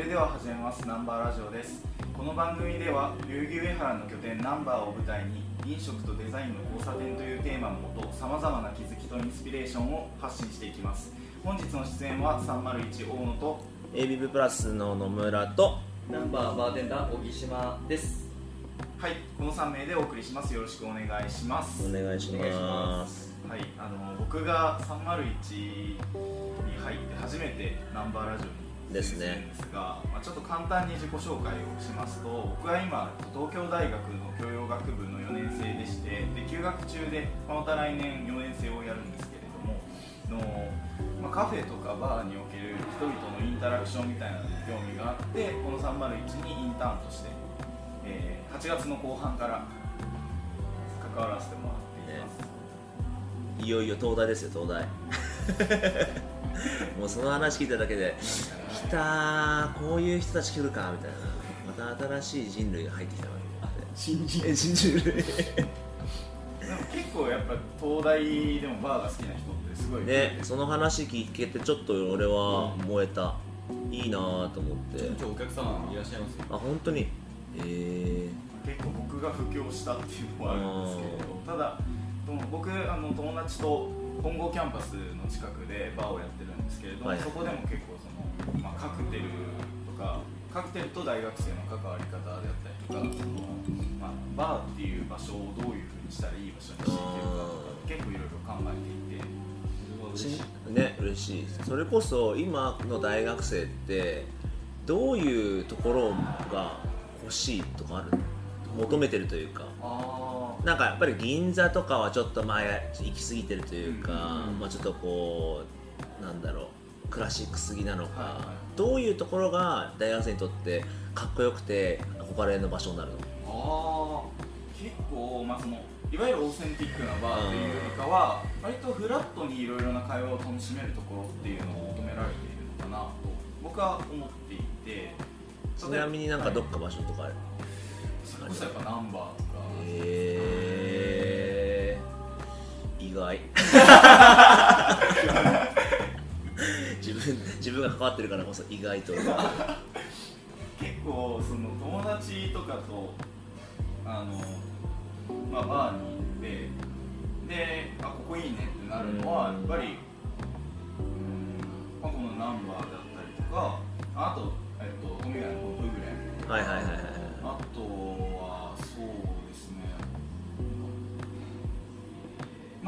れでは始めます。ナンバーラジオです。この番組では代々木上原の拠点ナンバーを舞台に飲食とデザインの交差点というテーマのもとさまざまな気づきとインスピレーションを発信していきます。本日の出演は301大野と a ビブプラスの野村とナンバーバーテンダー小木島です。はいこの3名でお送りします。よろしくお願いします。お願いします。はいあの僕が301に入って初めてナンバーラジオにですね。ですが、まあ、ちょっと簡単に自己紹介をしますと僕は今東京大学の教養学部の4年生でしてで休学中で、また来年4年生をやるんですけれどもの、まあ、カフェとかバーにおける人々のインタラクションみたいなのに興味があってこの301にインターンとして、えー8月の後半から関わらせてもらっています、いよいよ東大ですよ東大 もうその話聞いただけで来たーこういう人たち来るかみたいな。また新しい人類が入ってきたわけ。新人。え新人類。結構やっぱ東大でもバーが好きな人ってすごいねその話聞けてちょっと俺は燃えた。いいなーと思って。今日お客様いらっしゃいます？よあ本当に？え結構僕が布教したっていうのもあるんですけれどただ僕あの友達と本郷キャンパスの近くでバーをやってるんですけれども、はい。そこでも結構その、まあ、カクテルとかカクテルと大学生の関わり方であったりとかその、まあ、バーっていう場所をどういうふうにしたらいい場所にしていけるかとか結構いろいろ考えていてね嬉しい。それこそ今の大学生ってどういうところが欲しいとかある求めてるというか。あなんかやっぱり銀座とかはちょっと前行き過ぎてるというか、うんまあ、ちょっとこうなんだろうクラシックすぎなのか、はいはい。どういうところが大学生にとってかっこよくて憧れの場所になるの？あー結構、まあ、そのいわゆるオーセンティックなバーっていうよりかは割とフラットにいろいろな会話を楽しめるところっていうのを求められているのかなと僕は思っていて。ちなみになんかどっはいか場所とかある、それこそやっぱナンバーとかへえ意外。自分自分が関わってるからこそ意外と。結構その友達とかとあの、まあ、バーに行ってであここいいねってなるのはやっぱり、うんまあ、このナンバーだったりとかあと、えっと、のブグレンはいはいはい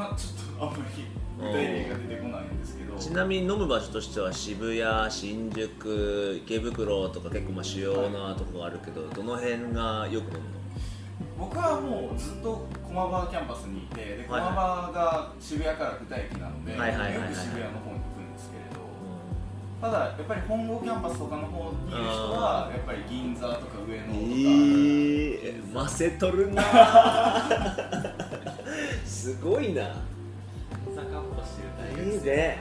まあちょっとあんまり具体例が出てこないんですけど。ちなみに飲む場所としては渋谷、新宿、池袋とか結構まあ主要なとこがあるけど、どの辺がよく飲むの？僕はもうずっと駒場キャンパスにいてで駒はい。場が渋谷から2駅なので、よく渋谷の方に行くんですけれどただやっぱり本郷キャンパスとかの方にいる人はやっぱり銀座とか上野とか、えー、ませとるなすごいな。坂っぽしてる大学生いいね。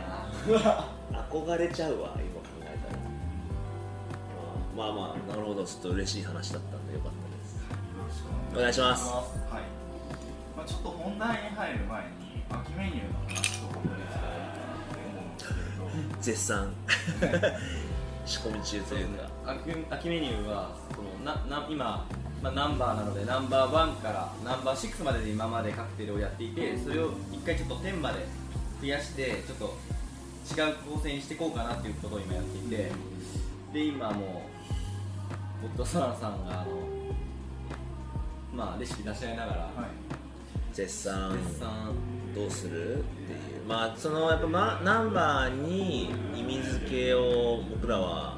憧れちゃうわ今考えたら。まあまあなるほど。ちょっと嬉しい話だったんでよかったです。よろしくお願いします。はい。まあ、ちょっと本題に入る前に秋メニューの話とかもできたらいいかなって思うんですけれど絶賛 仕込み中というか。秋秋メニューはこのなな今、まあ、ナンバーなのでナンバーワンからナンバー6までで今までカクテルをやっていてそれを一回ちょっと10まで増やしてちょっと違う構成にしていこうかなっていうことを今やっていてで今もうゴッドサランさんがあのまあレシピ出し合いながらはい。絶賛。絶賛。どうする？っていう。まあそのやっぱ、ま、ナンバーに意味付けを僕らは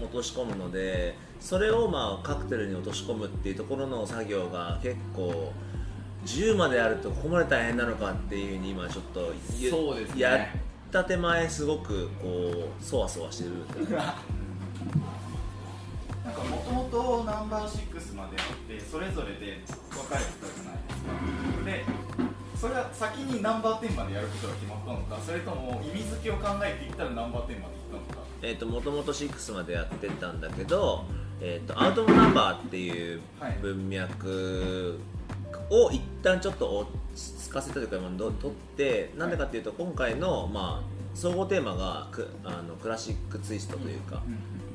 落とし込むのでそれをまあカクテルに落とし込むっていうところの作業が結構10までやるとここまで大変なのかっていうふうに今ちょっとゆそうですね。やった手前すごくこうそわそわしてるん。でなんかもともとナンバー6まであってそれぞれで分かれてたじゃないですかでそれは先にナンバー10までやることが決まったのかそれとも意味付けを考えていったらナンバー10までいったのか。えー、ともともと6までやってたんだけど、えー、とアウト・オブ・ナンバーっていうはい文脈を一旦ちょっと落つかせたというか取ってなんでかっていうと今回の、まあ、総合テーマがクあのクラシックツイストというか、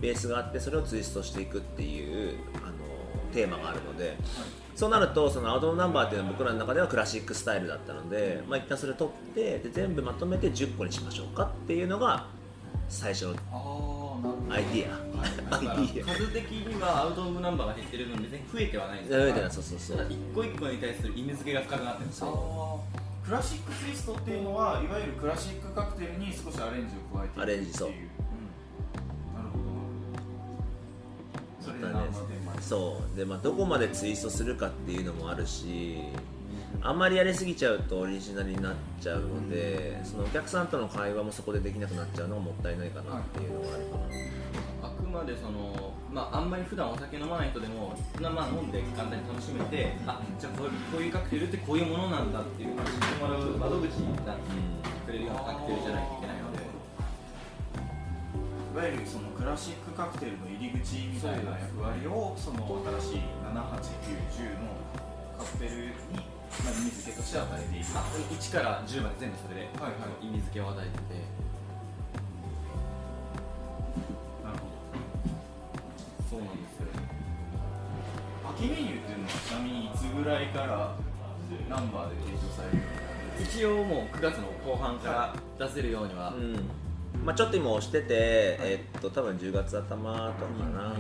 ベースがあってそれをツイストしていくっていうあのテーマがあるので、そうなるとそのアウトナンバーっていうのは僕らの中ではクラシックスタイルだったので、まあ、一旦それを取ってで全部まとめて10個にしましょうかっていうのが最初のアイディア。アイディア。数的にはアウトオブナンバーが減ってる分別に増えてはないんです増えてないそうそうそう。一個一個に対する意味付けが深くなってるんですクラシックツイストっていうのはいわゆるクラシックカクテルに少しアレンジを加えてアレンジそう。っていうなるほど。それで何そう。で、まあ、どこまでツイストするかっていうのもあるしあんまりやりすぎちゃうとオリジナルになっちゃうので、そのお客さんとの会話もそこでできなくなっちゃうのがもったいないかなっていうのがあるかな、あくまでその、まあ、あんまり普段お酒飲まない人でもまあまあ飲んで簡単に楽しめてあじゃあこういうこういうカクテルってこういうものなんだっていうのを知ってもらう窓口になってくれるようなカクテルじゃないといけないので。いわゆるそのクラシックカクテルの入り口みたいな役割をその新しい78910のカクテルに、まあ、意味付けとして与えているあ1から10まで全部それで、はいはい。意味付けを与えてて。なるほそうなんですよ。ど秋メニューっていうのはちなみにいつぐらいからナンバーで提供されるように一応もう9月の後半から出せるようには、うん。まあ、ちょっと今押してて、えっと多分10月頭とかかな、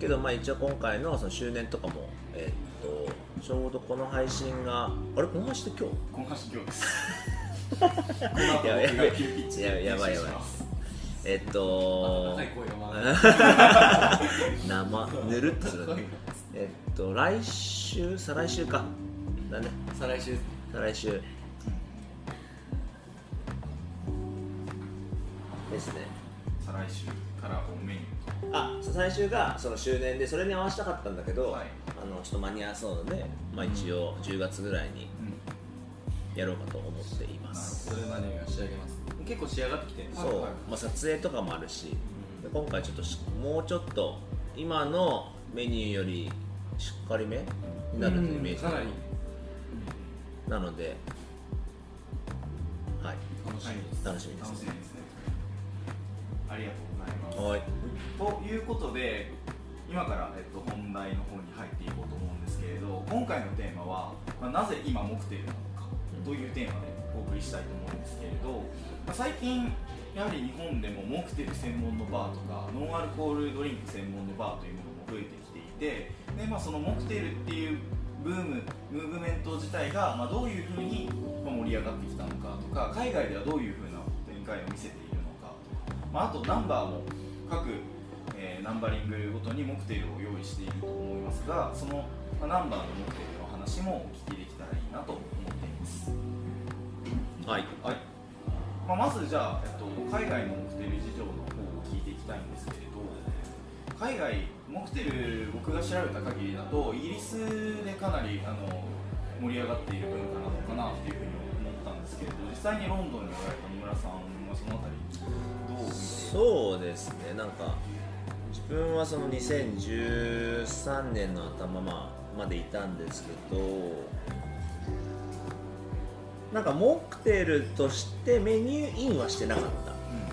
けどまあ一応今回のその周年とかも、えっとちょうどこの配信があれ？この配信って今日？この話今日です。いややばいややばいやばい。編集します。えっと 生ぬるっとする。ねえっと来週？再来週か。だね。再来週。再来週。ですね。再来週から本メニューあ再来週がその周年でそれに合わせたかったんだけど、はい。あのちょっと間に合わそうので、まあ、一応10月ぐらいにやろうかと思っています、それまでには仕上げます？結構仕上がってきてる。そう、はいはい。まあ、撮影とかもあるし、で今回ちょっとしもうちょっと今のメニューよりしっかりめになるというイメージ。かなり。なのではい。楽しみです、楽しみですりがとうございます。はい。ということで今から、えっと、本題の方に入っていこうと思うんですけれど今回のテーマは、まあ、なぜ今モクテルなのかというテーマでお送りしたいと思うんですけれど、まあ、最近やはり日本でもモクテル専門のバーとかノンアルコールドリンク専門のバーというものも増えてきていてで、まあ、そのモクテルっていうブームムーブメント自体が、まあ、どういうふうにまあ盛り上がってきたのかとか海外ではどういうふうな展開を見せているのかとか、まあ、あとナンバーも各、えーナンバリングごとにモクテルを用意していると思いますがその、まあ、ナンバーのモクテルの話もお聞きできたらいいなと思っています、はい。はい。まあ、まずじゃあ、えっと、海外のモクテル事情の方を聞いていきたいんですけれど海外モクテル僕が調べた限りだとイギリスでかなりあの盛り上がっている文化なのかなっていうふうに思ったんですけれど実際にロンドンにおられた野村さんはそのあたりどうそうですね。なんか自分はその2013年の頭までいたんですけどなんかモクテルとしてメニューインはしてなかった。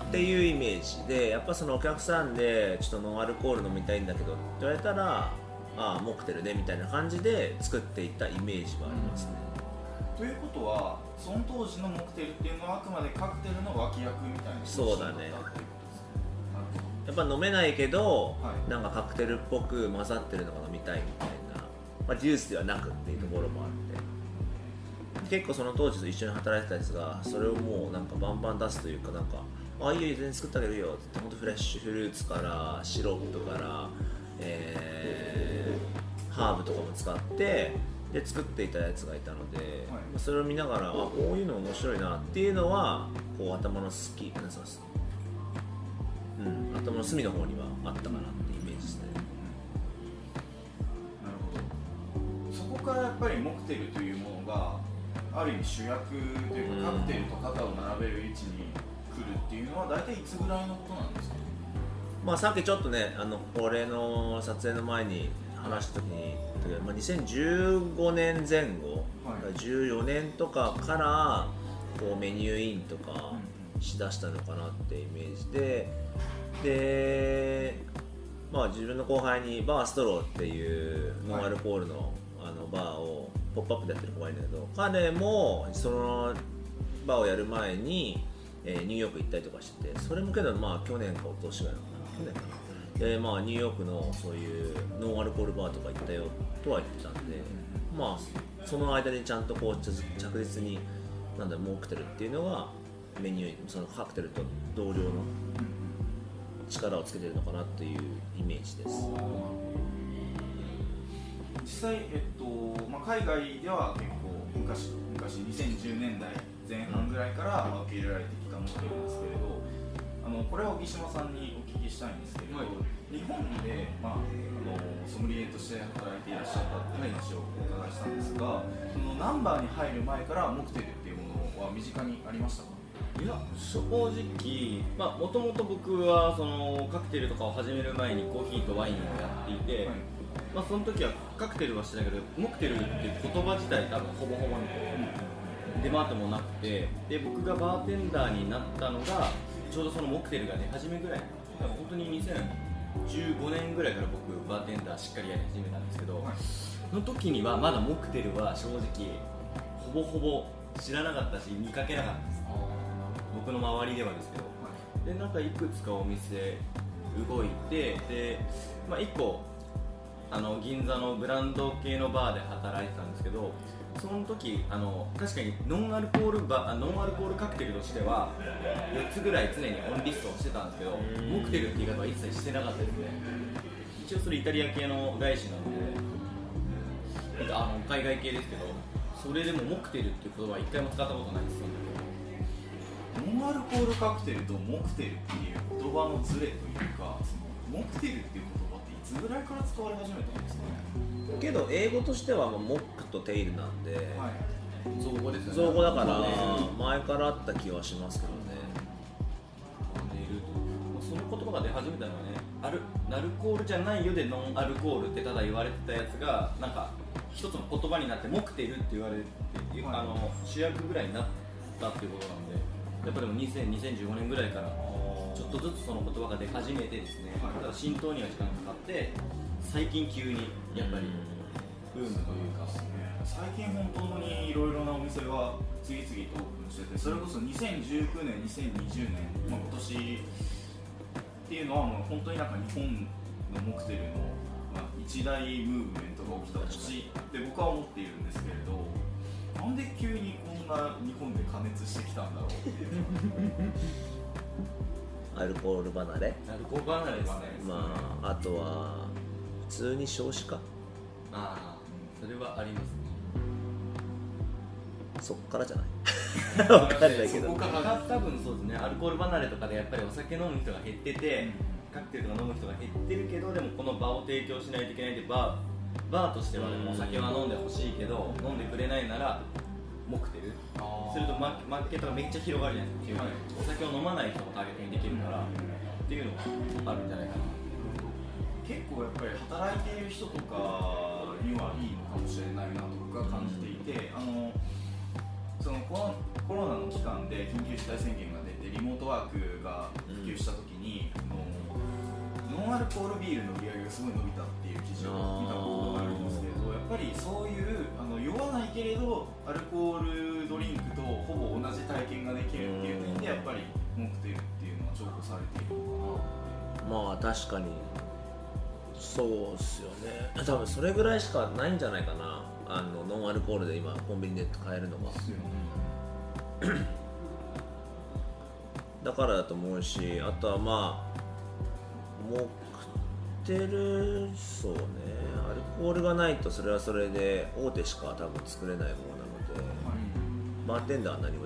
っていうイメージでやっぱそのお客さんでちょっとノンアルコール飲みたいんだけどって言われたらああモクテルねみたいな感じで作っていったイメージはありますね、ということはその当時のモクテルっていうのはあくまでカクテルの脇役みたいなそうだね。やっぱ飲めないけど、はい。なんかカクテルっぽく混ざってるのが飲みたいみたいな、まあ、ジュースではなくっていうところもあって。結構その当時と一緒に働いてたやつがそれをもうなんかバンバン出すというかなんか「あいいよ全然作ってあげるよ」って言って本当フレッシュフルーツからシロップから、えーハーブとかも使ってで作っていたやつがいたので、はい。それを見ながらあこういうの面白いなっていうのはこう頭の好きなんですうん、頭の隅の方にはあったかなってイメージですね。なるほど。そこからやっぱりモクテルというものがある意味主役というか、うん。カクテルと肩を並べる位置に来るっていうのは大体いつぐらいのことなんですか？まあ、さっきちょっとねあのこれの撮影の前に話した時に、まあ、2015年前後はい。14年とかからこうメニューインとかうんしだしたのかなってイメージででまあ自分の後輩にバーストローっていうノンアルコールのあのバーをポップアップでやってる子がいるんだけど彼もそのバーをやる前に、えーニューヨーク行ったりとかしててそれもけどまあ去年か一昨年ぐらいなのかな去年かなでまあニューヨークのそういうノンアルコールバーとか行ったよとは言ってたんでまあその間にちゃんとこう着実になんだモクテルっていうのがメニューそのカクテルと同量の力をつけてるのかなっていうイメージです。実際、えっとまあ、海外では結構昔昔2010年代前半ぐらいから受け入れられてきたモデルなんですけれどあのこれは小木島さんに聞きしたいんですけれど、はい。日本で、まあ、あのソムリエとして働いていらっしゃったっていう話をお伺いしたんですがそのナンバーに入る前からモクテルっていうものは身近にありましたか？いや正直まあもともと僕はそのカクテルとかを始める前にコーヒーとワインをやっていて、はい。まあその時はカクテルはしてたけどモクテルっていう言葉自体多分ほぼほぼ出回ってもなくてで僕がバーテンダーになったのがちょうどそのモクテルが出始めぐらい本当に2015年ぐらいから僕バーテンダーしっかりやり始めたんですけど、はい。その時にはまだモクテルは正直ほぼほぼ知らなかったし見かけなかったです。僕の周りではですけど。でなんかいくつかお店動いてで、まあ、1個あの銀座のブランド系のバーで働いてたんですけどその時あの確かにノンアルコールバあノンアルコールカクテルとしては4つぐらい常にオンリストをしてたんですけどん。モクテルって言い方は一切してなかったですね。一応それイタリア系の外資なのであの海外系ですけどそれでもモクテルっていう言葉は一回も使ったことないですノンアルコールカクテルとモクテルっていう言葉のズレというかそのモクテルっていう言葉つぐらいから使われ始めたんですかね？けど英語としてはまあモックとテイルなんで、はい。造語ですよね。造語だから前からあった気はしますけどね。その言葉が出始めたのはねアルアルコールじゃないよでノンアルコールってただ言われてたやつがなんか一つの言葉になってモクテルって言われて、はい。あの主役ぐらいになったっていうことなんでやっぱでも2000 2015年ぐらいからちょっとずつその言葉が出始めてですね、はい。ただ浸透には時間かかって最近急にやっぱりブームというか、最近本当にいろいろなお店が次々とオープンしててそれこそ2019年2020年、まあ、今年っていうのはもう本当になんか日本のモクテルの、まあ、一大ムーブメントが起きた年。って僕は思っているんですけれどなんで急にこんな日本で加熱してきたんだろうっていう アルコール離れ？アルコール離れですね。まああとは普通に少子化？ああそれはありますねそっからじゃない？わかんないけど。そこから多分そうですね。アルコール離れとかでやっぱりお酒飲む人が減ってて、カクテルとか飲む人が減ってるけどでもこの場を提供しないといけないってバーバーとしてはお酒は飲んでほしいけど飲んでくれないならモクテル。するとママーケットがめっちゃ広がるじゃないですか、はいお酒を飲まない人もターゲットにできるから、っていうのがあるんじゃないかな。結構やっぱり働いている人とかにはいいのかもしれないなと僕は感じていて、あのそのコロコロナの期間で緊急事態宣言が出てリモートワークが普及した時に、あのノンアルコールビールの売り上げがすごい伸びたっていう記事を見たことがあるんですけれどぱりそういうあの酔わないけれどアルコールドリンクとほぼ同じ体験ができるっていう点でやっぱりモクテルっていうのは重宝されているのかな。まあ確かにそうっすよね。多分それぐらいしかないんじゃないかな。あのノンアルコールで今コンビニで買えるのが。だからだと思うしあとはまあモクテルそうね。アルコールがないとそれはそれで大手しか多分作れないものなのでバーテンダーは何も